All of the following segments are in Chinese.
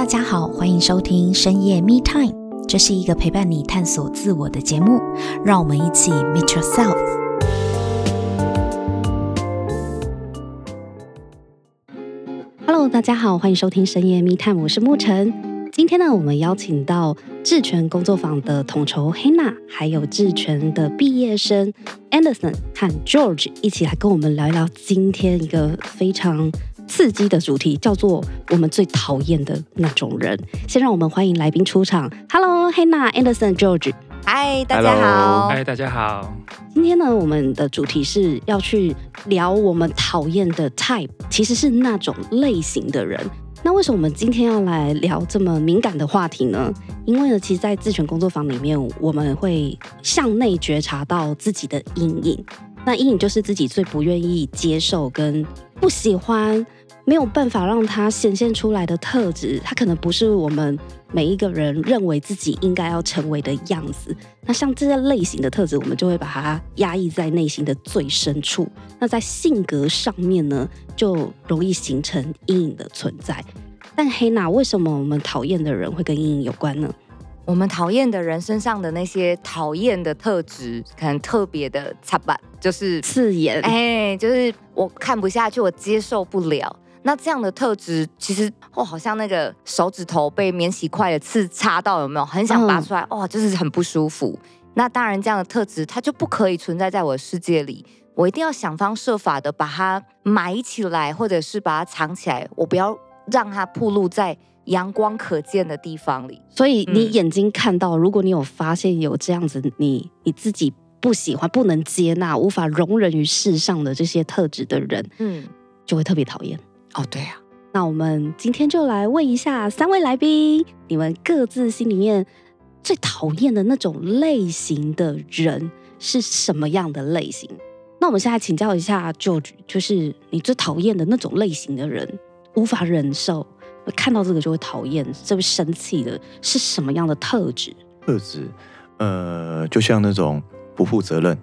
大家好，欢迎收听深夜 Me Time，这是一个陪伴你探索自我的节目，让我们一起 Meet Yourself。Hello，大家好，欢迎收听深夜 Me Time，我是沐晨。今天呢，我们邀请到智权工作坊的统筹 Hannah，还有智权的毕业生 Anderson 和 George 一起来跟我们聊一聊今天一个非常刺激的主题叫做我们最讨厌的那种人。先让我们欢迎来宾出场。Hello，Hannah、Anderson、George。嗨，大家好。嗨，大家好。今天呢，我们的主题是要去聊我们讨厌的 type，其实是那种类型的人。那为什么我们今天要来聊这么敏感的话题呢？因为呢，其实，在自权工作坊里面，我们会向内觉察到自己的阴影。那阴影就是自己最不愿意接受跟不喜欢。没有办法让它显现出来的特质，它可能不是我们每一个人认为自己应该要成为的样子。那像这些类型的特质，我们就会把它压抑在内心的最深处。那在性格上面呢，就容易形成阴影的存在。但 Hannah，为什么我们讨厌的人会跟阴影有关呢？我们讨厌的人身上的那些讨厌的特质，可能特别的 擦板，就是刺眼。哎，就是我看不下去，我接受不了。那这样的特质，其实哦，好像那个手指头被免洗筷的刺插到，有没有？很想拔出来，哇、嗯哦，就是很不舒服。那当然，这样的特质它就不可以存在在我的世界里，我一定要想方设法的把它埋起来，或者是把它藏起来，我不要让它暴露在阳光可见的地方里。所以你眼睛看到，如果你有发现有这样子，你你自己不喜欢、不能接纳、无法容忍于世上的这些特质的人，嗯，就会特别讨厌。哦，对呀、啊，那我们今天就来问一下三位来宾，你们各自心里面最讨厌的那种类型的人是什么样的类型？那我们现在请教一下 George，就是你最讨厌的那种类型的人，无法忍受，看到这个就会讨厌，就会生气的是什么样的特质？特质，呃，就像那种不负责任，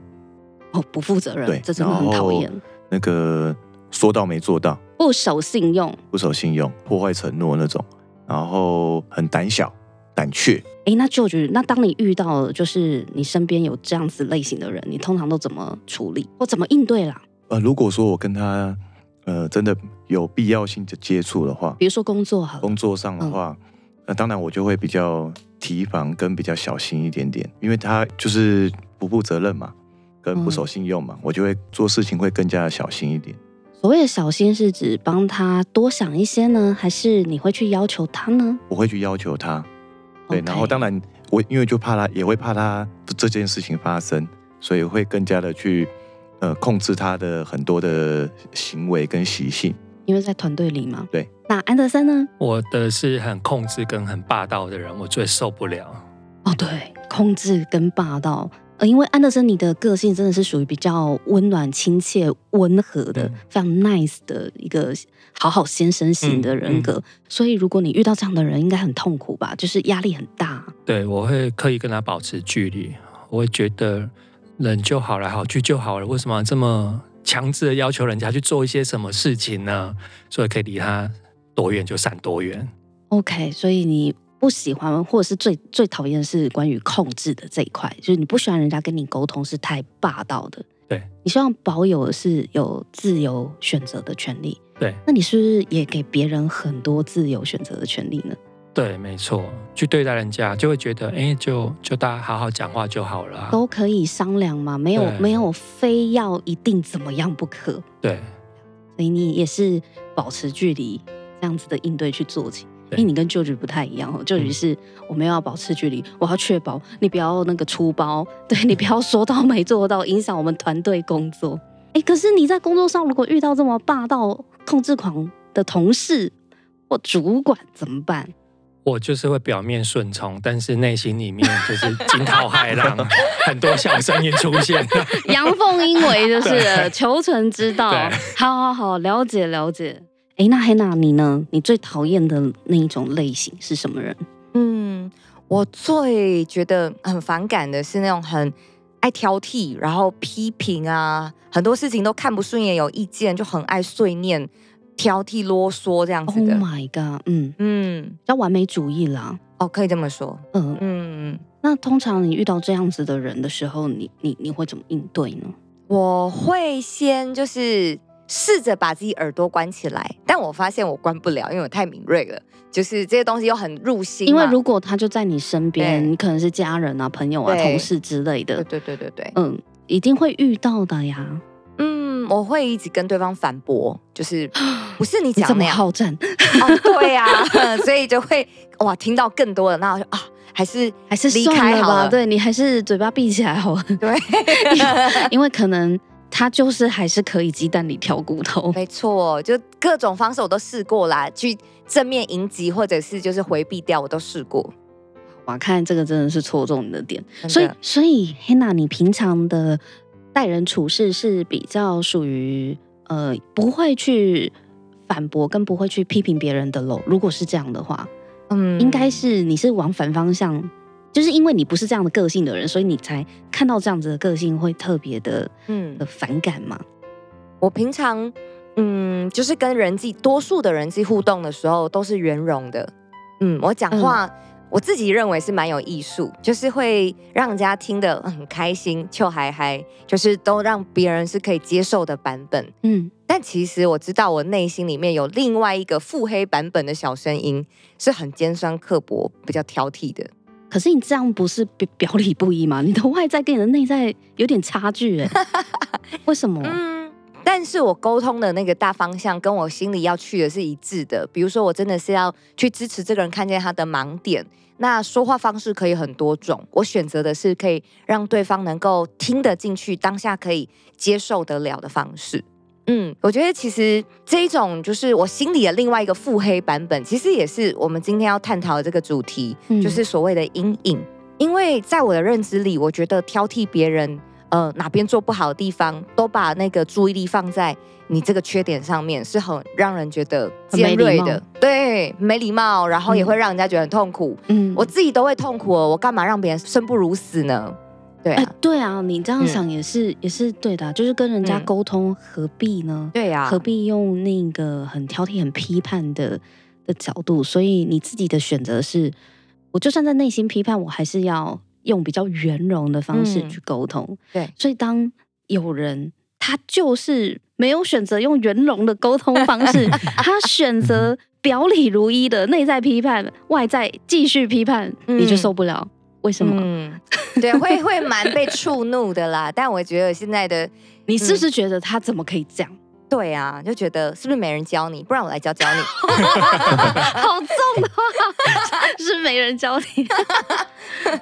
哦，不负责任，对，这真的很讨厌。那个说到没做到。不守信用，不守信用，破坏承诺那种，然后很胆小、胆怯。哎，那就觉得，那当你遇到就是你身边有这样子类型的人，你通常都怎么处理或怎么应对啦？呃，如果说我跟他呃真的有必要性的接触的话，比如说工作好，工作上的话，那、嗯呃、当然我就会比较提防跟比较小心一点点，因为他就是不负责任嘛，跟不守信用嘛，嗯、我就会做事情会更加的小心一点。所谓的小心是指帮他多想一些呢，还是你会去要求他呢？我会去要求他，对，Okay. 然后当然我因为就怕他，也会怕他这件事情发生，所以会更加的去呃控制他的很多的行为跟习性。因为在团队里嘛，对。那安德森呢？我的是很控制跟很霸道的人，我最受不了。哦，对，控制跟霸道。呃，因为安德森，你的个性真的是属于比较温暖、亲切、温和的，嗯、非常 nice 的一个好好先生型的人格。嗯嗯、所以，如果你遇到这样的人，应该很痛苦吧？就是压力很大。对，我会刻意跟他保持距离。我会觉得人就好了，好聚就好了。为什么这么强制的要求人家去做一些什么事情呢？所以可以离他多远就散多远。OK，所以你。不喜欢，或者是最最讨厌的是关于控制的这一块，就是你不喜欢人家跟你沟通是太霸道的。对，你希望保有的是有自由选择的权利。对，那你是不是也给别人很多自由选择的权利呢？对，没错，去对待人家就会觉得，哎，就就大家好好讲话就好了，都可以商量嘛，没有没有非要一定怎么样不可。对，所以你也是保持距离这样子的应对去做起。因为你跟 George 不太一样哦，George 是我们要保持距离，我要确保你不要那个出包，对，你不要说到没做到，影响我们团队工作。哎，可是你在工作上如果遇到这么霸道、控制狂的同事或主管怎么办？我就是会表面顺从，但是内心里面就是惊涛骇浪，很多小声音出现，阳奉阴违就是求存之道。好好好，了解了解。哎，那 Hannah 你呢？你最讨厌的那一种类型是什么人？嗯，我最觉得很反感的是那种很爱挑剔，然后批评啊，很多事情都看不顺眼，有意见就很爱碎念，挑剔、啰嗦这样子的。Oh my god！嗯嗯，叫完美主义啦。哦，可以这么说。嗯嗯。那通常你遇到这样子的人的时候，你你你会怎么应对呢？我会先就是试着把自己耳朵关起来，但我发现我关不了，因为我太敏锐了。就是这些东西又很入心。因为如果他就在你身边，你可能是家人啊、朋友啊、同事之类的。对对对对对。嗯，一定会遇到的呀。嗯，我会一直跟对方反驳，就是不是你讲的 好战。哦，对呀、啊，所以就会哇，听到更多的，那我就啊。还是还是离开好了，对，你还是嘴巴闭起来好了。对，因为可能他就是还是可以鸡蛋里挑骨头。没错，就各种方式我都试过啦，去正面迎击或者是就是回避掉，我都试过。我看这个真的是戳中你的点，所以所以 Hannah，你平常的待人处事是比较属于呃不会去反驳跟不会去批评别人的喽？如果是这样的话。嗯，应该是你是往反方向，就是因为你不是这样的个性的人，所以你才看到这样子的个性会特别的嗯的反感嘛。我平常嗯，就是跟人际多数的人际互动的时候都是圆融的。嗯，我讲话、嗯、我自己认为是蛮有艺术，就是会让人家听得很开心，就嗨嗨，就是都让别人是可以接受的版本。嗯。但其实我知道，我内心里面有另外一个腹黑版本的小声音，是很尖酸刻薄、比较挑剔的。可是你这样不是表表里不一吗？你的外在跟你的内在有点差距哎，为什么？嗯，但是我沟通的那个大方向跟我心里要去的是一致的。比如说，我真的是要去支持这个人，看见他的盲点。那说话方式可以很多种，我选择的是可以让对方能够听得进去，当下可以接受得了的方式。嗯，我觉得其实这一种就是我心里的另外一个腹黑版本，其实也是我们今天要探讨的这个主题，嗯、就是所谓的阴影。因为在我的认知里，我觉得挑剔别人，呃，哪边做不好的地方，都把那个注意力放在你这个缺点上面，是很让人觉得尖锐的，对，没礼貌，然后也会让人家觉得很痛苦。嗯，我自己都会痛苦了，我干嘛让别人生不如死呢？对啊、欸，对啊，你这样想也是、嗯、也是对的，就是跟人家沟通何必呢？嗯、对呀、啊，何必用那个很挑剔、很批判的的角度？所以你自己的选择是，我就算在内心批判，我还是要用比较圆融的方式去沟通。嗯、对，所以当有人他就是没有选择用圆融的沟通方式，他选择表里如一的内在批判，外在继续批判，嗯、你就受不了。为什么？嗯，对，会会蛮被触怒的啦。但我觉得现在的 你是不是觉得他怎么可以这样？对啊，就觉得是不是没人教你？不然我来教教你。好重的话，是没人教你。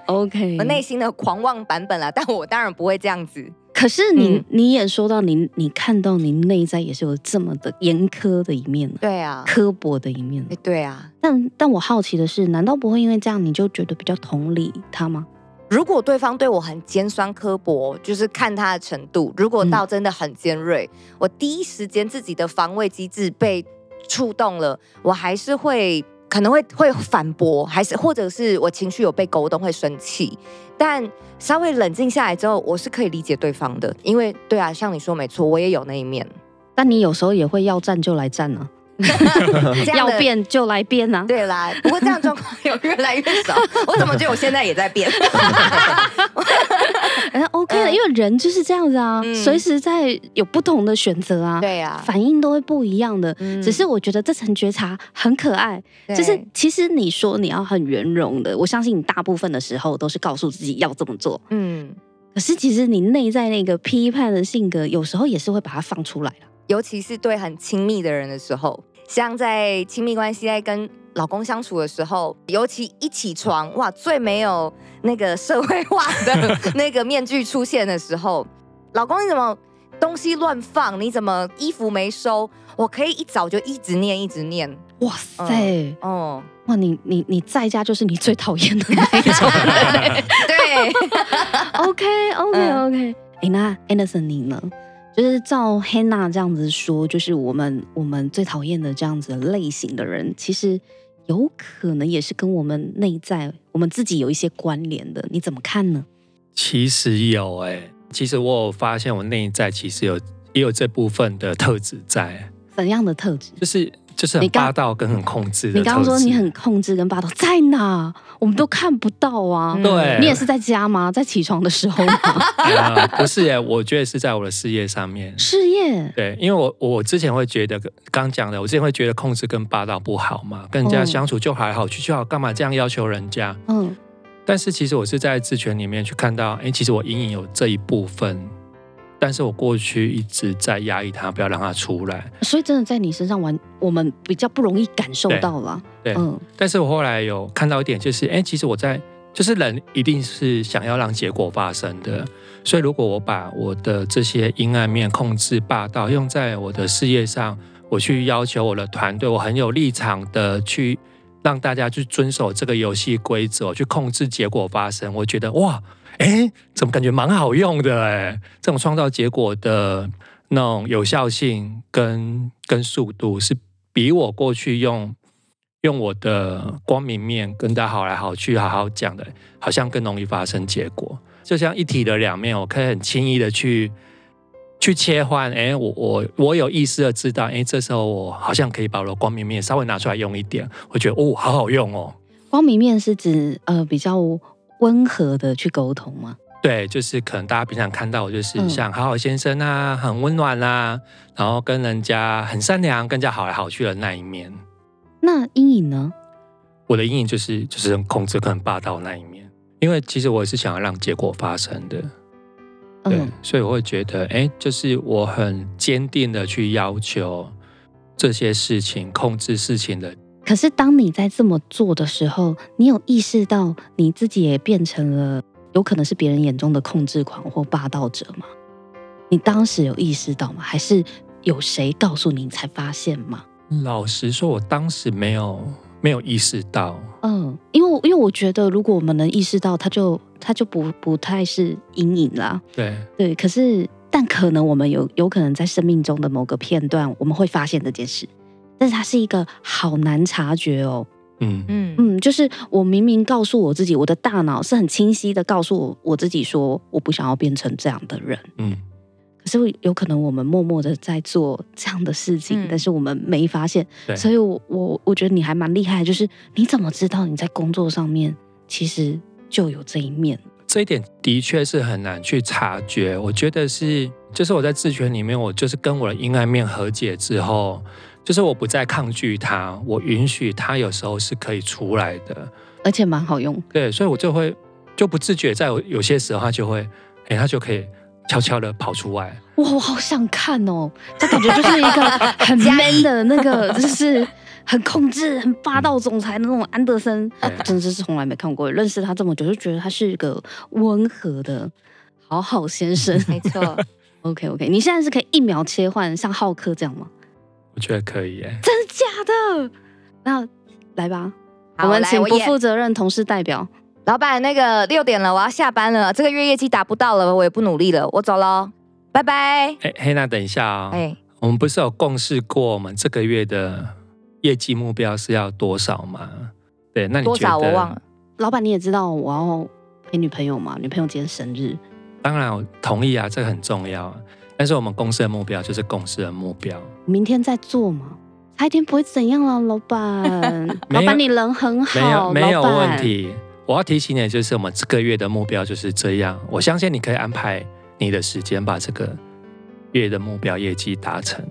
OK，我内心的狂妄版本啦，但我当然不会这样子。可是你、嗯、你也说到你你看到你内在也是有这么的严苛的一面，对啊，刻薄的一面，对啊。但但我好奇的是，难道不会因为这样你就觉得比较同理他吗？如果对方对我很尖酸刻薄，就是看他的程度。如果到真的很尖锐，嗯、我第一时间自己的防卫机制被触动了，我还是会可能会会反驳，还是或者是我情绪有被勾动会生气。但稍微冷静下来之后，我是可以理解对方的，因为对啊，像你说没错，我也有那一面。但你有时候也会要战就来战呢、啊。要变就来变啊！对啦，不过这样状况有越来越少。我怎么觉得我现在也在变？哎，OK 的，因为人就是这样子啊，随时在有不同的选择啊，对呀，反应都会不一样的。只是我觉得这层觉察很可爱，就是其实你说你要很圆融的，我相信你大部分的时候都是告诉自己要这么做。嗯，可是其实你内在那个批判的性格，有时候也是会把它放出来了。尤其是对很亲密的人的时候，像在亲密关系在跟老公相处的时候，尤其一起床，哇，最没有那个社会化的 那个面具出现的时候，老公你怎么东西乱放？你怎么衣服没收？我可以一早就一直念一直念。哇塞，嗯，哦、哇，你你你在家就是你最讨厌的那一种。对，OK OK OK，哎、嗯，那 Anderson 你呢？就是照 Hannah 这样子说，就是我们我们最讨厌的这样子的类型的人，其实有可能也是跟我们内在我们自己有一些关联的。你怎么看呢？其实有哎、欸，其实我有发现我内在其实有也有这部分的特质在。怎样的特质？就是就是很霸道跟很控制的。你刚刚说你很控制跟霸道在哪？我们都看不到啊。对，你也是在家吗？在起床的时候吗？呃、不是耶，我觉得是在我的事业上面。事业？对，因为我我之前会觉得刚讲的，我之前会觉得控制跟霸道不好嘛，跟人家相处就还好，去就好，干嘛这样要求人家？嗯。但是其实我是在自权里面去看到，哎，其实我隐隐有这一部分，但是我过去一直在压抑它，不要让它出来。所以真的在你身上玩，我们比较不容易感受到了。对，嗯。但是我后来有看到一点，就是，哎，其实我在，就是人一定是想要让结果发生的。所以如果我把我的这些阴暗面、控制、霸道用在我的事业上，我去要求我的团队，我很有立场的去。让大家去遵守这个游戏规则，去控制结果发生。我觉得哇，哎，怎么感觉蛮好用的哎？这种创造结果的那种有效性跟跟速度，是比我过去用用我的光明面跟大家好来好去好好讲的，好像更容易发生结果。就像一体的两面，我可以很轻易的去。去切换，哎，我我我有意识的知道，哎，这时候我好像可以把我的光明面稍微拿出来用一点，我觉得哦，好好用哦。光明面是指呃比较温和的去沟通吗？对，就是可能大家平常看到我就是像好好先生啊，很温暖啊，然后跟人家很善良，更加好来好去的那一面。那阴影呢？我的阴影就是就是控制跟很霸道那一面，因为其实我也是想要让结果发生的。对，所以我会觉得，哎，就是我很坚定的去要求这些事情，控制事情的。可是，当你在这么做的时候，你有意识到你自己也变成了有可能是别人眼中的控制狂或霸道者吗？你当时有意识到吗？还是有谁告诉你才发现吗？老实说，我当时没有没有意识到。嗯，因为因为我觉得，如果我们能意识到，他就。它就不不太是阴影啦，对对，可是但可能我们有有可能在生命中的某个片段，我们会发现这件事，但是它是一个好难察觉哦，嗯。嗯。嗯，就是我明明告诉我自己，我的大脑是很清晰的告诉我我自己说，我不想要变成这样的人，嗯，可是有可能我们默默的在做这样的事情，嗯、但是我们没发现，所以我我我觉得你还蛮厉害，就是你怎么知道你在工作上面其实。就有这一面，这一点的确是很难去察觉。我觉得是，就是我在自权里面，我就是跟我的阴暗面和解之后，就是我不再抗拒它，我允许它有时候是可以出来的，而且蛮好用。对，所以我就会就不自觉，在有些时候，它就会，哎，它就可以悄悄的跑出来。哇，我好想看哦！这感觉就是一个很 man 的那个，就是。很控制、很霸道总裁的那种安德森，真的是从来没看过。认识他这么久，就觉得他是一个温和的好好先生。没错。OK OK，你现在是可以一秒切换，像浩克这样吗？我觉得可以耶。真的假的？那来吧，我们请不负责任同事代表。老板，那个六点了，我要下班了。这个月业绩达不到了，我也不努力了，我走喽，拜拜。哎，嘿，那等一下啊、哦。哎，我们不是有共识过我们这个月的？业绩目标是要多少吗？对，那你多少我忘了。老板，你也知道我要陪女朋友嘛？女朋友今天生日，当然我同意啊，这个很重要。但是我们公司的目标就是公司的目标。明天再做嘛，差一天不会怎样了，老板。老板，你人很好，没有没有问题。我要提醒你，就是我们这个月的目标就是这样。我相信你可以安排你的时间，把这个月的目标业绩达成。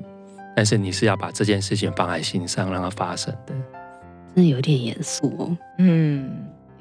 但是你是要把这件事情放在心上，让它发生的，真的有点严肃哦。嗯，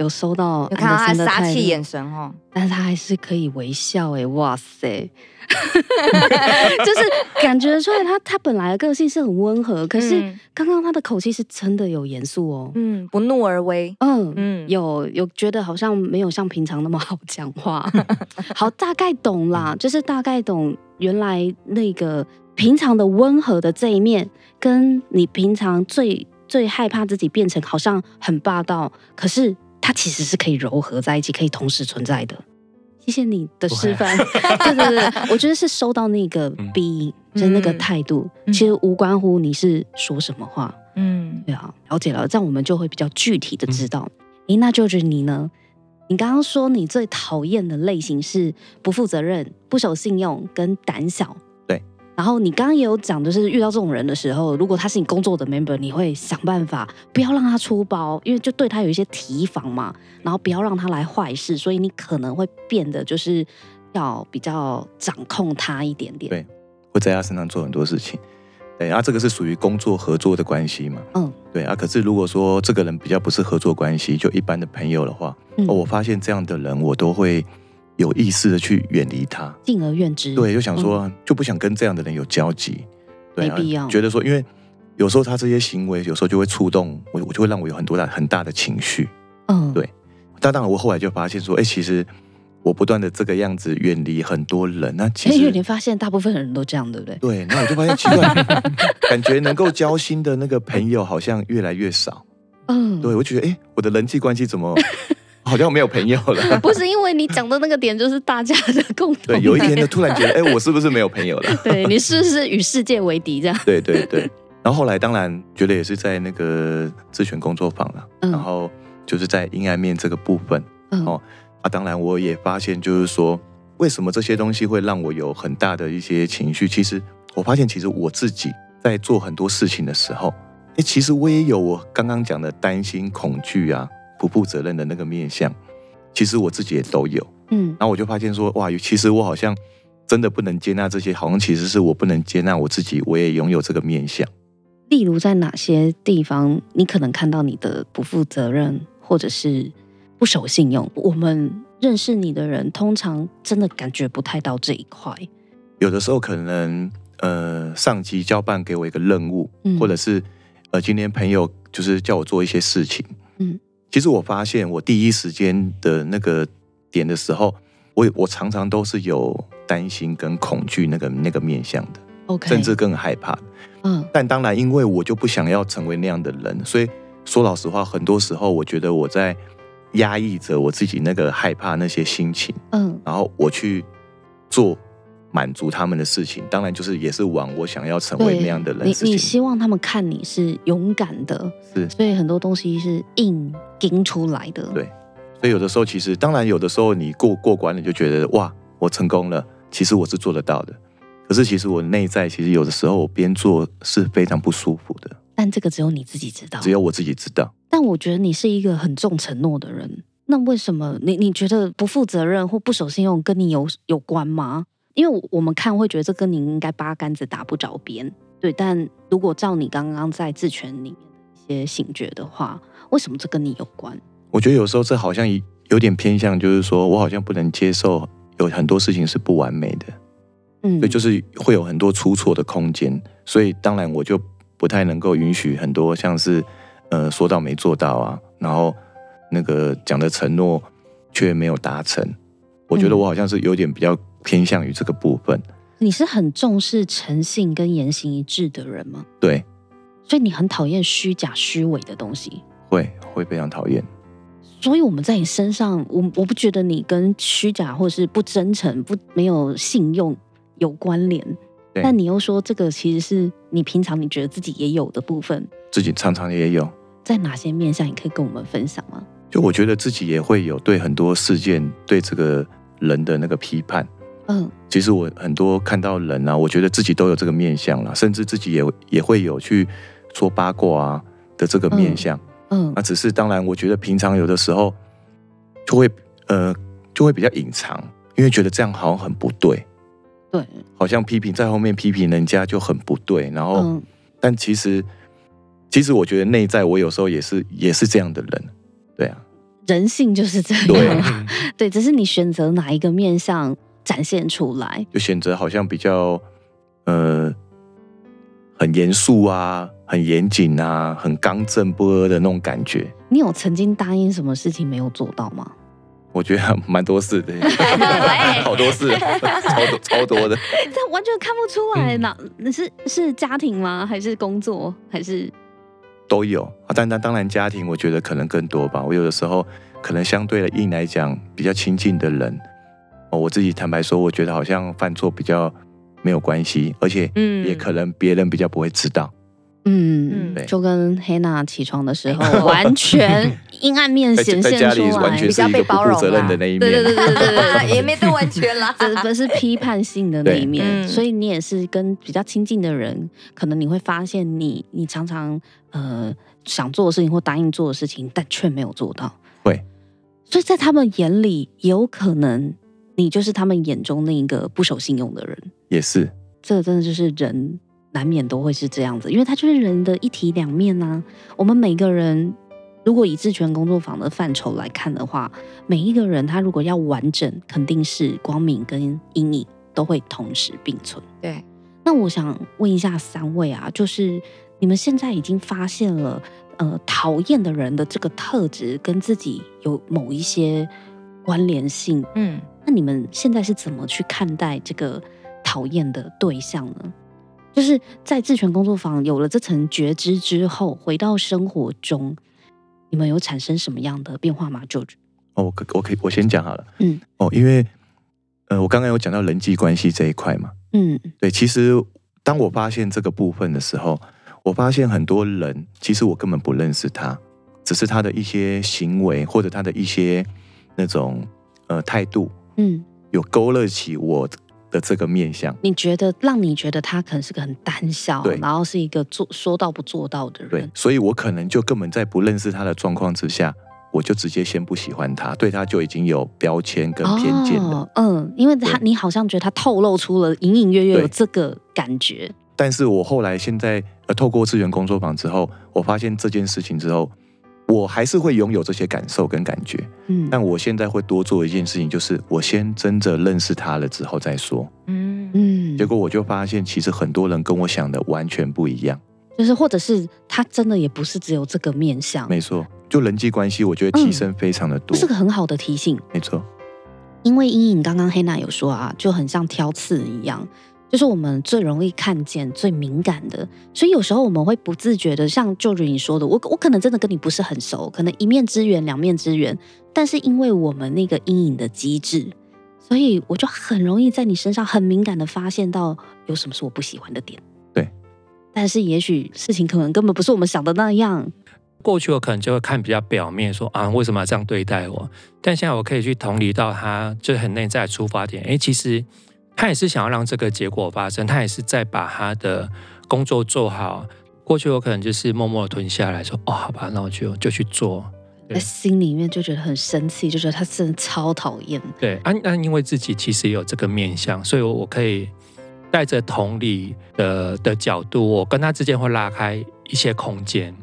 有收到，有看到他杀气眼神哦，但是他还是可以微笑哎，哇塞，就是感觉出来他他本来的个性是很温和，可是刚刚他的口气是真的有严肃哦，嗯，不怒而威，嗯嗯，有有觉得好像没有像平常那么好讲话，好，大概懂啦，就是大概懂原来那个。平常的温和的这一面，跟你平常最最害怕自己变成好像很霸道，可是它其实是可以柔合在一起，可以同时存在的。谢谢你的示范，对对对，我觉得是收到那个 B，、嗯、就是那个态度，嗯、其实无关乎你是说什么话，嗯，对啊，了解了，这样我们就会比较具体的知道。诶、嗯，那就是你呢？你刚刚说你最讨厌的类型是不负责任、不守信用跟胆小。然后你刚刚也有讲，就是遇到这种人的时候，如果他是你工作的 member，你会想办法不要让他出包，因为就对他有一些提防嘛，然后不要让他来坏事，所以你可能会变得就是要比较掌控他一点点，对，会在他身上做很多事情，对，啊，这个是属于工作合作的关系嘛，嗯，对啊，可是如果说这个人比较不是合作关系，就一般的朋友的话，嗯，哦，我发现这样的人我都会。有意识的去远离他，敬而远之。对，就想说、嗯、就不想跟这样的人有交集，对、啊，没必要。觉得说，因为有时候他这些行为，有时候就会触动我，我就会让我有很多大很大的情绪。嗯，对。但当然，我后来就发现说，哎、欸，其实我不断的这个样子远离很多人，那其实因为你发现大部分人都这样，对不对？对，那我就发现奇怪，感觉能够交心的那个朋友好像越来越少。嗯，对，我觉得，哎、欸，我的人际关系怎么？好像没有朋友了，不是因为你讲的那个点就是大家的共同。对，有一天就，突然觉得，哎，我是不是没有朋友了？对，你是不是与世界为敌这样？对对对。然后后来当然觉得也是在那个自选工作坊了，嗯、然后就是在阴暗面这个部分，嗯、哦啊，当然我也发现就是说，为什么这些东西会让我有很大的一些情绪？其实我发现，其实我自己在做很多事情的时候，哎，其实我也有我刚刚讲的担心、恐惧啊。不负责任的那个面相，其实我自己也都有，嗯，然后我就发现说，哇，其实我好像真的不能接纳这些，好像其实是我不能接纳我自己，我也拥有这个面相。例如在哪些地方，你可能看到你的不负责任，或者是不守信用？我们认识你的人，通常真的感觉不太到这一块。有的时候可能，呃，上级交办给我一个任务，嗯，或者是呃，今天朋友就是叫我做一些事情，嗯。其实我发现，我第一时间的那个点的时候，我我常常都是有担心跟恐惧那个那个面向的.甚至更害怕。嗯，但当然，因为我就不想要成为那样的人，所以说老实话，很多时候我觉得我在压抑着我自己那个害怕那些心情。嗯，然后我去做。满足他们的事情，当然就是也是往我想要成为那样的人。你你希望他们看你是勇敢的，是，所以很多东西是硬撑出来的。对，所以有的时候其实，当然有的时候你过过关了，就觉得哇，我成功了。其实我是做得到的，可是其实我内在其实有的时候我边做是非常不舒服的。但这个只有你自己知道，只有我自己知道。但我觉得你是一个很重承诺的人，那为什么你你觉得不负责任或不守信用跟你有有关吗？因为我们看会觉得这跟您应该八竿子打不着边，对。但如果照你刚刚在自权里面的一些醒觉的话，为什么这跟你有关？我觉得有时候这好像有点偏向，就是说我好像不能接受有很多事情是不完美的，嗯，对，就是会有很多出错的空间，所以当然我就不太能够允许很多像是呃说到没做到啊，然后那个讲的承诺却没有达成，我觉得我好像是有点比较。偏向于这个部分，你是很重视诚信跟言行一致的人吗？对，所以你很讨厌虚假虚伪的东西，会会非常讨厌。所以我们在你身上，我我不觉得你跟虚假或是不真诚、不没有信用有关联，但你又说这个其实是你平常你觉得自己也有的部分，自己常常也有。在哪些面向，你可以跟我们分享吗？就我觉得自己也会有对很多事件、对这个人的那个批判。嗯，其实我很多看到人啊，我觉得自己都有这个面相了，甚至自己也也会有去说八卦啊的这个面相。嗯，那只是当然，我觉得平常有的时候就会呃就会比较隐藏，因为觉得这样好像很不对。对，好像批评在后面批评人家就很不对。然后，嗯，但其实其实我觉得内在我有时候也是也是这样的人。对啊，人性就是这样。对，对，只是你选择哪一个面相。展现出来，就选择好像比较，呃，很严肃啊，很严谨啊，很刚正不阿的那种感觉。你有曾经答应什么事情没有做到吗？我觉得蛮多事的，好多事，超多 超多的。这完全看不出来呢，你、嗯、是是家庭吗？还是工作？还是都有啊？但但当然，家庭我觉得可能更多吧。我有的时候可能相对的硬来讲，比较亲近的人。我自己坦白说，我觉得好像犯错比较没有关系，而且也可能别人比较不会知道。嗯，就跟黑娜起床的时候完全阴暗面显现出来，比较被包容的那一面，对对对对对，也没对完全啦，这不是批判性的那一面，所以你也是跟比较亲近的人，可能你会发现你你常常呃想做的事情或答应做的事情，但却没有做到，会，所以在他们眼里，有可能你就是他们眼中那一个不守信用的人，也是，这真的就是人。难免都会是这样子，因为他就是人的一体两面呐、啊。我们每个人，如果以智权工作坊的范畴来看的话，每一个人他如果要完整，肯定是光明跟阴影都会同时并存。对，那我想问一下三位啊，就是你们现在已经发现了，呃，讨厌的人的这个特质跟自己有某一些关联性，嗯，那你们现在是怎么去看待这个讨厌的对象呢？就是在智权工作坊有了这层觉知之后，回到生活中，你们有产生什么样的变化吗？George？哦，我可我可以我先讲好了。嗯，哦，因为呃，我刚刚有讲到人际关系这一块嘛。嗯，对，其实当我发现这个部分的时候，我发现很多人其实我根本不认识他，只是他的一些行为或者他的一些那种呃态度，嗯，有勾勒起我的这个面相，你觉得让你觉得他可能是个很胆小，对，然后是一个做说到不做到的人，对，所以我可能就根本在不认识他的状况之下，我就直接先不喜欢他，对他就已经有标签跟偏见了。哦、嗯，因为他你好像觉得他透露出了隐隐约约有这个感觉，但是我后来现在呃透过资源工作坊之后，我发现这件事情之后。我还是会拥有这些感受跟感觉，嗯，但我现在会多做一件事情，就是我先真的认识他了之后再说，嗯。嗯，结果我就发现，其实很多人跟我想的完全不一样，就是或者是他真的也不是只有这个面相，没错，就人际关系，我觉得提升非常的多，这是个很好的提醒，没错，因为阴影刚刚黑娜有说啊，就很像挑刺一样。就是我们最容易看见、最敏感的，所以有时候我们会不自觉的，像就如你说的，我我可能真的跟你不是很熟，可能一面之缘、两面之缘，但是因为我们那个阴影的机制，所以我就很容易在你身上很敏感的发现到有什么是我不喜欢的点。对，但是也许事情可能根本不是我们想的那样。过去我可能就会看比较表面，说啊，为什么要这样对待我？但现在我可以去同理到他，就是很内在的出发点。哎，其实。他也是想要让这个结果发生，他也是在把他的工作做好。过去我可能就是默默的吞下来说：“哦，好吧，那我就就去做。”在心里面就觉得很生气，就觉得他真的超讨厌。对，啊，那因为自己其实也有这个面相，所以我可以带着同理的的角度，我跟他之间会拉开一些空间。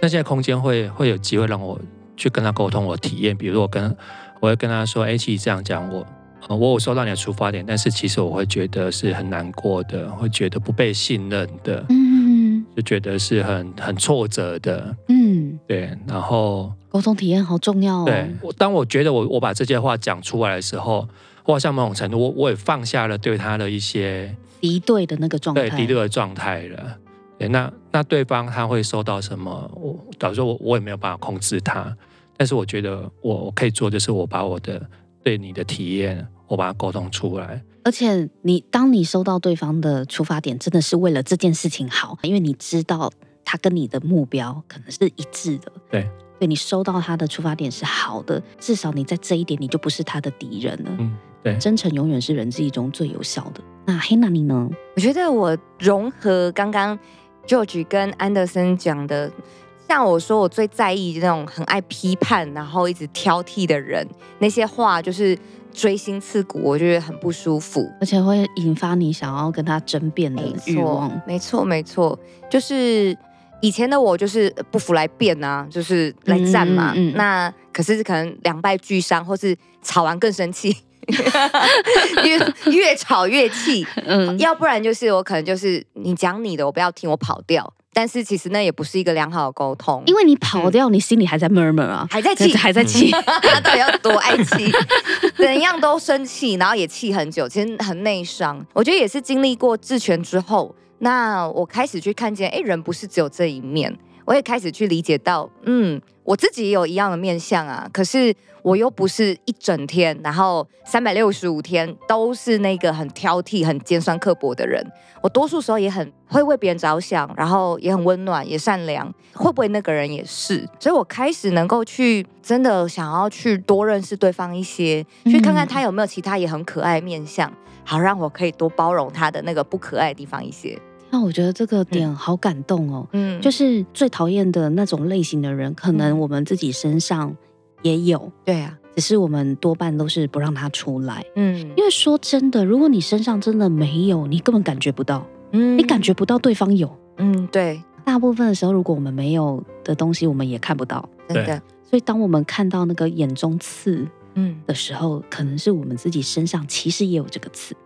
那些空间会会有机会让我去跟他沟通我体验，比如我跟我会跟他说：“哎，其实这样讲我。”我有收到你的出发点，但是其实我会觉得是很难过的，会觉得不被信任的，嗯，就觉得是很很挫折的，嗯，对。然后沟通体验好重要哦。对，当我觉得我我把这些话讲出来的时候，我好像某种程度，我我也放下了对他的一些敌对的那个状态，对敌对的状态了。对，那那对方他会收到什么？我导致说我我也没有办法控制他，但是我觉得我我可以做，就是我把我的。对你的体验，我把它沟通出来。而且你当你收到对方的出发点，真的是为了这件事情好，因为你知道他跟你的目标可能是一致的。对，对你收到他的出发点是好的，至少你在这一点你就不是他的敌人了。嗯，对，真诚永远是人际中最有效的。那黑娜你呢？我觉得我融合刚刚 George 跟安德森讲的。像我说，我最在意那种很爱批判，然后一直挑剔的人，那些话就是锥心刺骨，我觉得很不舒服，而且会引发你想要跟他争辩的欲望。没错，没错，就是以前的我就是不服来辩啊，就是来战嘛。嗯嗯嗯，那可是可能两败俱伤，或是吵完更生气，越越吵越气。嗯，要不然就是我可能就是你讲你的，我不要听，我跑掉。但是其实那也不是一个良好的沟通，因为你跑掉，嗯、你心里还在 murmur 啊，还在气，还在气，他到底要多爱气？怎样都生气，然后也气很久，其实很内伤。我觉得也是经历过智权之后，那我开始去看见，哎，人不是只有这一面，我也开始去理解到，嗯，我自己也有一样的面相啊，可是我又不是一整天，然后三百六十五天都是那个很挑剔、很尖酸刻薄的人。我多数时候也很会为别人着想，然后也很温暖、也善良。会不会那个人也是？所以我开始能够去真的想要去多认识对方一些，去看看他有没有其他也很可爱的面相，好让我可以多包容他的那个不可爱的地方一些。那我觉得这个点好感动哦，嗯，就是最讨厌的那种类型的人，可能我们自己身上也有，对啊，只是我们多半都是不让他出来，嗯，因为说真的，如果你身上真的没有，你根本感觉不到，嗯，你感觉不到对方有，嗯，对，大部分的时候，如果我们没有的东西，我们也看不到，真的，所以当我们看到那个眼中刺，嗯。的时候，嗯，可能是我们自己身上其实也有这个刺。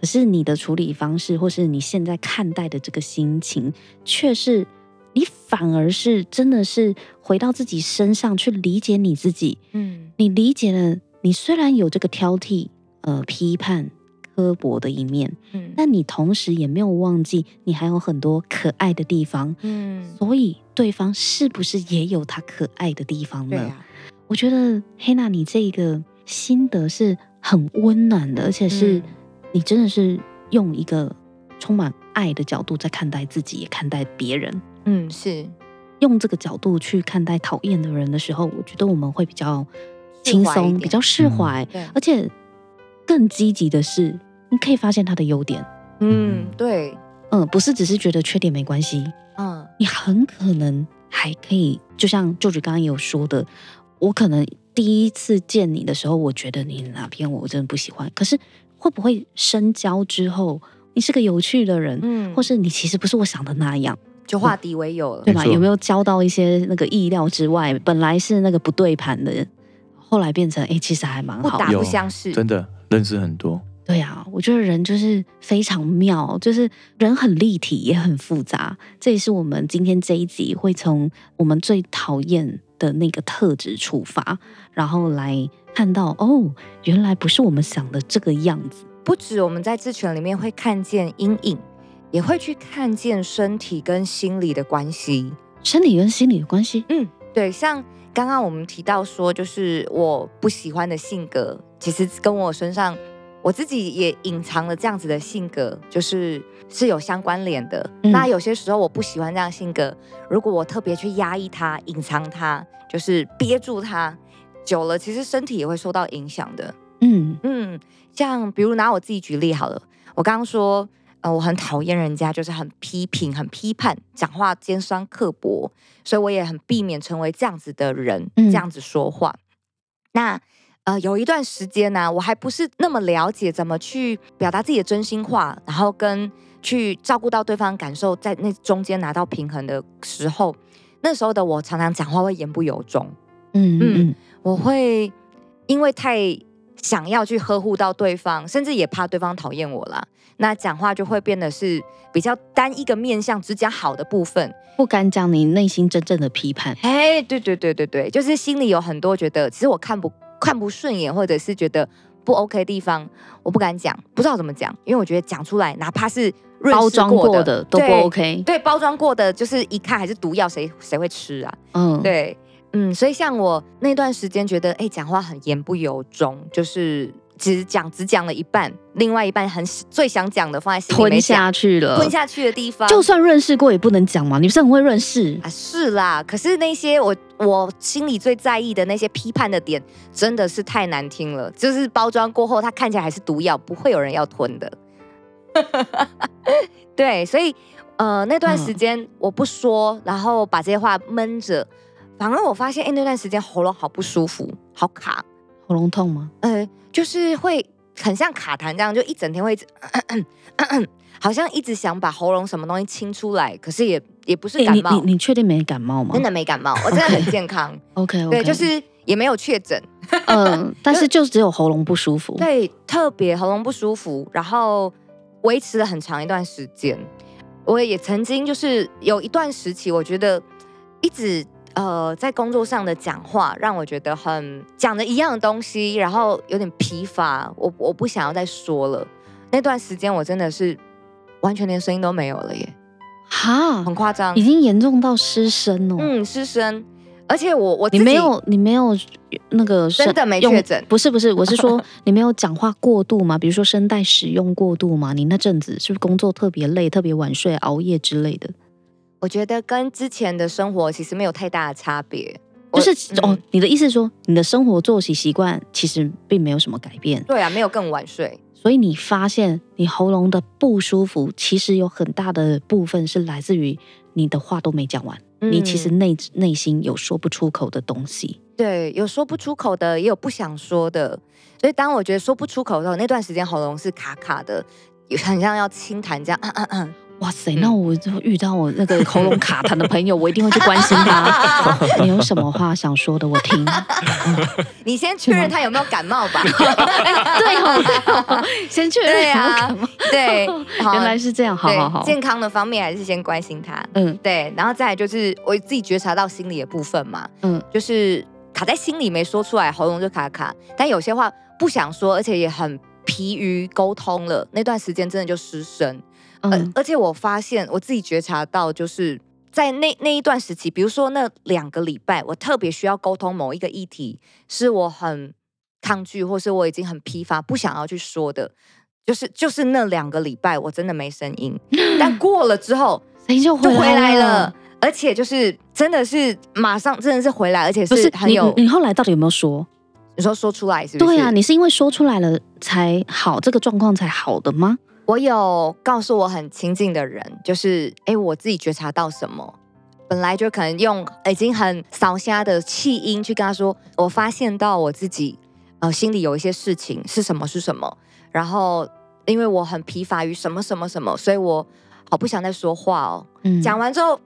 可是你的处理方式，或是你现在看待的这个心情，却是你反而是真的是回到自己身上去理解你自己。嗯，你理解了，你虽然有这个挑剔、呃批判、刻薄的一面，嗯，但你同时也没有忘记，你还有很多可爱的地方。嗯，所以对方是不是也有他可爱的地方呢？我觉得黑娜，你这个心得是很温暖的，而且是。嗯你真的是用一个充满爱的角度在看待自己，也看待别人。嗯，是用这个角度去看待讨厌的人的时候，我觉得我们会比较轻松，比较释怀。对，而且更积极的是，你可以发现他的优点。嗯，对，嗯，不是只是觉得缺点没关系。嗯，你很可能还可以，就像舅舅刚刚有说的，我可能第一次见你的时候，我觉得你哪边我真的不喜欢，可是。会不会深交之后，你是个有趣的人，嗯，或是你其实不是我想的那样，就化敌为友了，对吧？有没有交到一些那个意料之外，本来是那个不对盘的人，后来变成哎，其实还蛮好，不打不相识，真的认识很多。对啊，我觉得人就是非常妙，就是人很立体也很复杂。这也是我们今天这一集会从我们最讨厌的那个特质出发，然后来。看到哦，原来不是我们想的这个样子。不止我们在自权里面会看见阴影，也会去看见身体跟心理的关系。身体跟心理的关系，嗯，对。像刚刚我们提到说，就是我不喜欢的性格，其实跟我身上我自己也隐藏了这样子的性格，就是是有相关联的。嗯。那有些时候我不喜欢这样性格，如果我特别去压抑它、隐藏它，就是憋住它。久了，其实身体也会受到影响的。嗯嗯，像比如拿我自己举例好了，我刚刚说，呃，我很讨厌人家就是很批评、很批判，讲话尖酸刻薄，所以我也很避免成为这样子的人，这样子说话。嗯、那呃，有一段时间呢、啊，我还不是那么了解怎么去表达自己的真心话，然后跟去照顾到对方感受，在那中间拿到平衡的时候，那时候的我常常讲话会言不由衷。嗯嗯。嗯我会因为太想要去呵护到对方，甚至也怕对方讨厌我啦。那讲话就会变得是比较单一个面向，只讲好的部分，不敢讲你内心真正的批判。哎，对对对对对，就是心里有很多觉得，其实我看不看不顺眼，或者是觉得不 OK 的地方，我不敢讲，不知道怎么讲，因为我觉得讲出来，哪怕是包装过的都不 OK。对，对，包装过的就是一看还是毒药，谁谁会吃啊？嗯，对。嗯，所以像我那段时间觉得，哎，讲话很言不由衷，就是只讲只讲了一半，另外一半很最想讲的放在心里吞下去了，吞下去的地方，就算润饰过也不能讲嘛。你不是很会润饰啊？是啦，可是那些我我心里最在意的那些批判的点，真的是太难听了。就是包装过后，它看起来还是毒药，不会有人要吞的。对，所以呃那段时间我不说，嗯、然后把这些话闷着。反而我发现，哎，那段时间喉咙好不舒服，好卡，喉咙痛吗？呃，就是会很像卡痰这样，就一整天会一直咳咳咳咳，好像一直想把喉咙什么东西清出来，可是也也不是感冒。你你你确定没感冒吗？真的没感冒，我真的很健康。OK OK，对，就是也没有确诊。嗯，但是就只有喉咙不舒服。对，特别喉咙不舒服，然后维持了很长一段时间。我也曾经就是有一段时期，我觉得一直。呃，在工作上的讲话让我觉得很讲的一样的东西，然后有点疲乏，我我不想要再说了。那段时间我真的是完全连声音都没有了耶，哈，很夸张，已经严重到失声哦。嗯，失声。而且我我你没有你没有那个真的没确诊，不是不是，我是说 你没有讲话过度吗？比如说声带使用过度吗？你那阵子是不是工作特别累，特别晚睡、熬夜之类的？我觉得跟之前的生活其实没有太大的差别。就是、嗯、哦，你的意思是说，你的生活作息习惯其实并没有什么改变？对啊，没有更晚睡。所以你发现你喉咙的不舒服，其实有很大的部分是来自于你的话都没讲完。你其实内内心有说不出口的东西，对，有说不出口的，也有不想说的。所以当我觉得说不出口的时候，那段时间喉咙是卡卡的，很像要清痰这样。哇塞，那我就遇到我那个喉咙卡痰的朋友，我一定会去关心他。你有什么话想说的？我听。你先确认他有没有感冒吧。对哦，先确认啊。对，原来是这样。好好好，健康的方面还是先关心他。嗯，对，然后再就是我自己觉察到心理的部分嘛。嗯，就是卡在心里没说出来，喉咙就卡卡。但有些话不想说，而且也很疲于沟通了。那段时间真的就失声。嗯，而且我发现我自己觉察到，就是在那那一段时期，比如说那两个礼拜，我特别需要沟通某一个议题，是我很抗拒，或是我已经很疲乏，不想要去说的，就是就是那两个礼拜，我真的没声音。但过了之后，声音就回来了，而且就是真的是马上真的是回来，而且是很有。你，你后来到底有没有说？你说说出来是不是？对啊，你是因为说出来了才好，这个状况才好的吗？我有告诉我很亲近的人，就是哎，我自己觉察到什么，本来就可能用已经很扫瞎的气音去跟他说，我发现到我自己呃心里有一些事情是什么是什么，然后因为我很疲乏于什么什么什么，所以我好不想再说话哦。嗯，讲完之后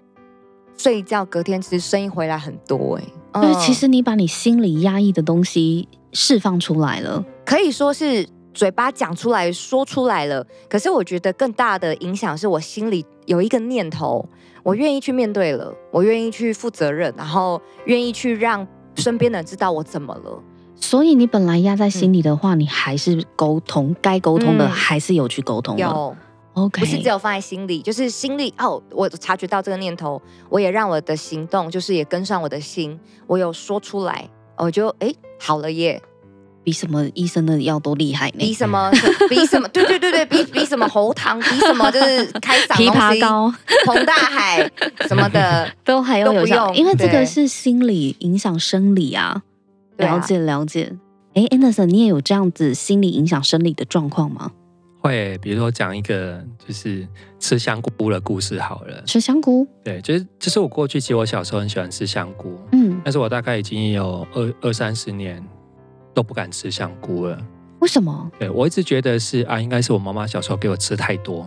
睡一觉，隔天其实声音回来很多哎，就是其实你把你心里压抑的东西释放出来了，可以说是。嘴巴讲出来，说出来了，可是我觉得更大的影响是我心里有一个念头，我愿意去面对了，我愿意去负责任，然后愿意去让身边的人知道我怎么了。所以你本来压在心里的话，嗯、你还是沟通，该沟通的还是有去沟通。有，OK，不是只有放在心里，就是心里哦，我察觉到这个念头，我也让我的行动，就是也跟上我的心，我有说出来，我就哎好了耶。比什么医生的药都厉害呢？比什么？比什么？对对对对，比比什么喉糖？比什么？就是开嗓 枇杷膏、彭大海什么的 都还要有效，因为这个是心理影响生理啊。了解了解。哎，Anderson，你也有这样子心理影响生理的状况吗？会，比如说讲一个就是吃香菇的故事好了。吃香菇？对，就是就是我过去其实我小时候很喜欢吃香菇，嗯，但是我大概已经有二二三十年。都不敢吃香菇了，为什么？对，我一直觉得是啊，应该是我妈妈小时候给我吃太多，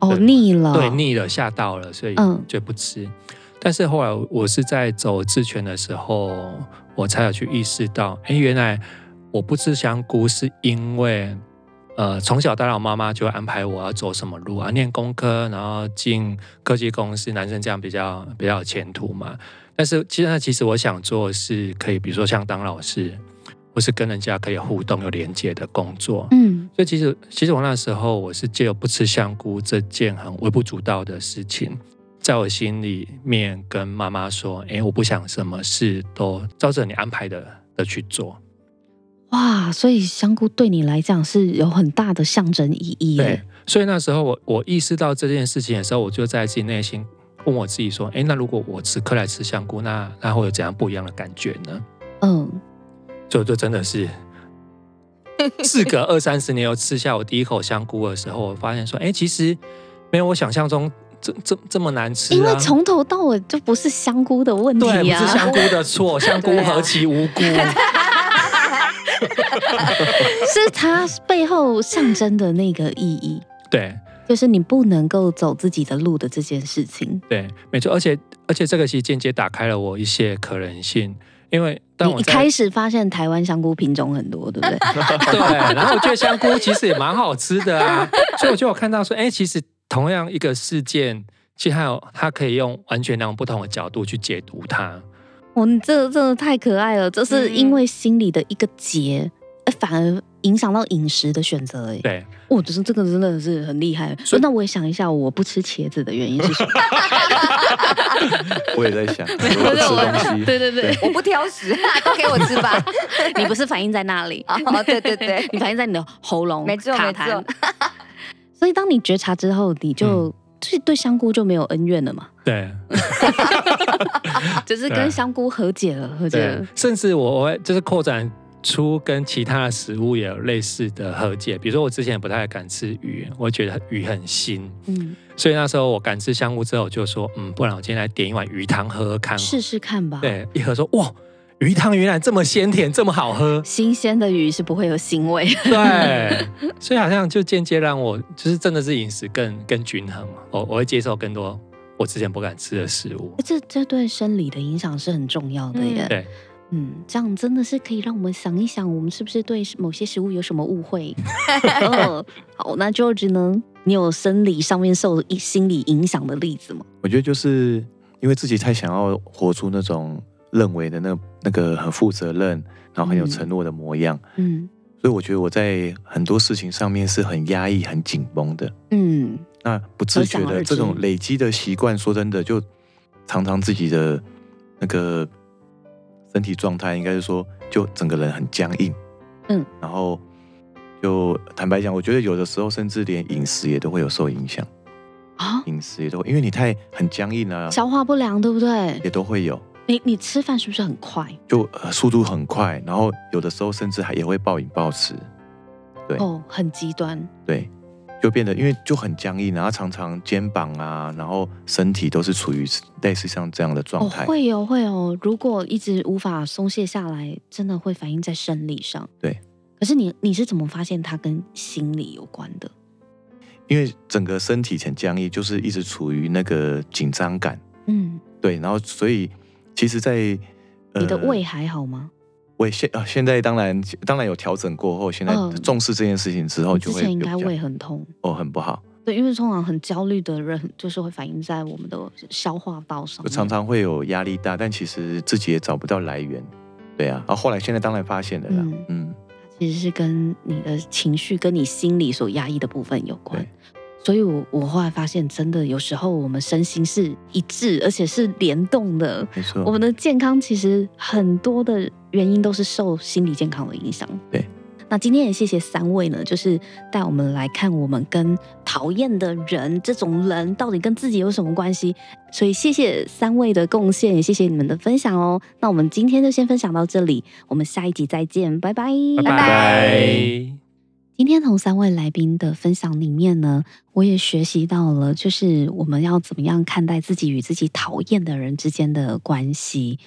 哦，腻了，对，腻了，吓到了，所以就不吃。嗯、但是后来我是在走自权的时候，我才有去意识到，哎，原来我不吃香菇是因为，呃，从小到大我妈妈就会安排我要走什么路啊，念工科，然后进科技公司，男生这样比较比较有前途嘛。但是其实其实我想做的是可以，比如说像当老师。不是跟人家可以互动、有连接的工作，嗯，所以其实，其实我那时候我是借由不吃香菇这件很微不足道的事情，在我心里面跟妈妈说：“哎，我不想什么事都照着你安排的的去做。”哇，所以香菇对你来讲是有很大的象征意义。对，所以那时候我我意识到这件事情的时候，我就在自己内心问我自己说：“哎，那如果我此刻来吃香菇，那那会有怎样不一样的感觉呢？”嗯。就就真的是，事隔二三十年又吃下我第一口香菇的时候，我发现说，哎、欸，其实没有我想象中这这这么难吃、啊。因为从头到尾就不是香菇的问题啊，不是香菇的错，香菇何其无辜，是它背后象征的那个意义。对，就是你不能够走自己的路的这件事情。对，没错，而且而且这个其实间接打开了我一些可能性。因为当我一开始发现台湾香菇品种很多，对不对？对，然后我觉得香菇其实也蛮好吃的啊，所以我就有看到说，哎，其实同样一个事件，其实还有它可以用完全两种不同的角度去解读它。哦，你这个真的太可爱了，这是因为心里的一个结，哎，反而影响到饮食的选择，哎，对，我觉得这个真的是很厉害。所以那我也想一下，我不吃茄子的原因是什么？我也在想，我不吃东西，对对对，我不挑食，都给我吃吧。你不是反应在那里？哦，对对对，你反应在你的喉咙，没错没错。所以当你觉察之后，你就对对香菇就没有恩怨了嘛？对，只是跟香菇和解了，和解了。甚至我我就是扩展。出跟其他的食物也有类似的和解，比如说我之前也不太敢吃鱼，我觉得鱼很腥，嗯，所以那时候我敢吃香菇之后，我就说，嗯，不然我今天来点一碗鱼汤喝喝看，试试看吧。对，一喝说，哇，鱼汤原来这么鲜甜，这么好喝，新鲜的鱼是不会有腥味。对，所以好像就间接让我就是真的是饮食更更均衡嘛，我我会接受更多我之前不敢吃的食物。这这对生理的影响是很重要的耶。嗯、对。嗯，这样真的是可以让我们想一想，我们是不是对某些食物有什么误会？哦、好，那 George 呢？你有生理上面受心理影响的例子吗？我觉得就是因为自己太想要活出那种认为的那那个很负责任，然后很有承诺的模样。嗯，所以我觉得我在很多事情上面是很压抑、很紧绷的。嗯，那不自觉的这种累积的习惯，说真的，就常常自己的那个。身体状态应该是说，就整个人很僵硬，嗯，然后就坦白讲，我觉得有的时候甚至连饮食也都会有受影响啊，饮食也都会，因为你太很僵硬了，消化不良，对不对？也都会有。你你吃饭是不是很快？就速度很快，然后有的时候甚至还也会暴饮暴食，对，哦，很极端，对。就变得，因为就很僵硬，然后常常肩膀啊，然后身体都是处于类似像这样的状态。哦，会哦，会哦。如果一直无法松懈下来，真的会反映在生理上。对。可是你你是怎么发现它跟心理有关的？因为整个身体很僵硬，就是一直处于那个紧张感。嗯。对，然后所以其实在，在你的胃还好吗？胃现啊，现在当然当然有调整过后，现在重视这件事情之后，就会、嗯、之前应该胃很痛哦，很不好。对，因为通常很焦虑的人，就是会反映在我们的消化道上，就常常会有压力大，但其实自己也找不到来源。对啊，然后后来现在当然发现了啦，嗯，嗯其实是跟你的情绪跟你心里所压抑的部分有关。所以我，我我后来发现，真的有时候我们身心是一致，而且是联动的。没错，我们的健康其实很多的原因都是受心理健康的影响。对，那今天也谢谢三位呢，就是带我们来看我们跟讨厌的人这种人到底跟自己有什么关系。所以，谢谢三位的贡献，也谢谢你们的分享哦。那我们今天就先分享到这里，我们下一集再见，拜拜，拜拜。拜拜。今天从三位来宾的分享里面呢，我也学习到了，就是我们要怎么样看待自己与自己讨厌的人之间的关系。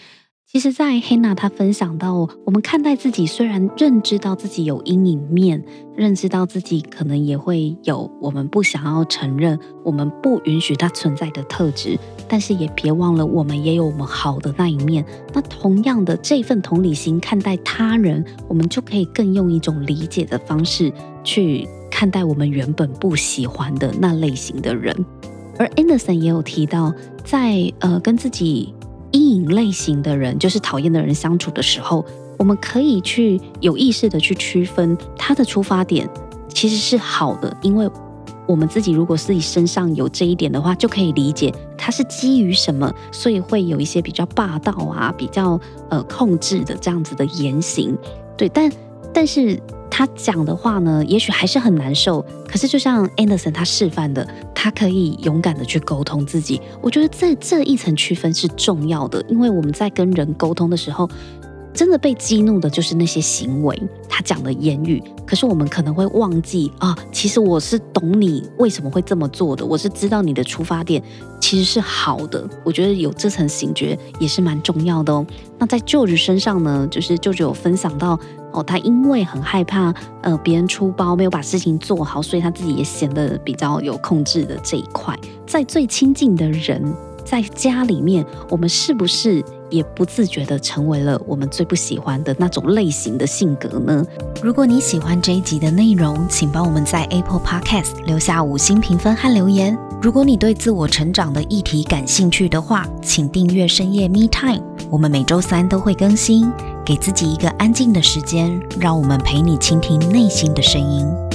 其实，在 hanna 她分享到，我们看待自己，虽然认知到自己有阴影面，认知到自己可能也会有我们不想要承认、我们不允许它存在的特质，但是也别忘了，我们也有我们好的那一面。那同样的，这份同理心看待他人，我们就可以更用一种理解的方式去看待我们原本不喜欢的那类型的人。而 Anderson 也有提到，在呃跟自己。阴影类型的人，就是讨厌的人相处的时候，我们可以去有意识的去区分他的出发点其实是好的，因为我们自己如果自己身上有这一点的话，就可以理解他是基于什么，所以会有一些比较霸道啊、比较呃控制的这样子的言行。对，但但是。他讲的话呢，也许还是很难受。可是就像 Anderson 他示范的，他可以勇敢的去沟通自己。我觉得这这一层区分是重要的，因为我们在跟人沟通的时候，真的被激怒的就是那些行为，他讲的言语。可是我们可能会忘记啊，其实我是懂你为什么会这么做的，我是知道你的出发点其实是好的。我觉得有这层醒觉也是蛮重要的哦。那在舅舅身上呢，就是舅舅有分享到。哦，他因为很害怕，呃，别人出包没有把事情做好，所以他自己也显得比较有控制的这一块。在最亲近的人，在家里面，我们是不是也不自觉地成为了我们最不喜欢的那种类型的性格呢？如果你喜欢这一集的内容，请帮我们在 Apple Podcast 留下五星评分和留言。如果你对自我成长的议题感兴趣的话，请订阅深夜 Me Time，我们每周三都会更新。给自己一个安静的时间，让我们陪你倾听内心的声音。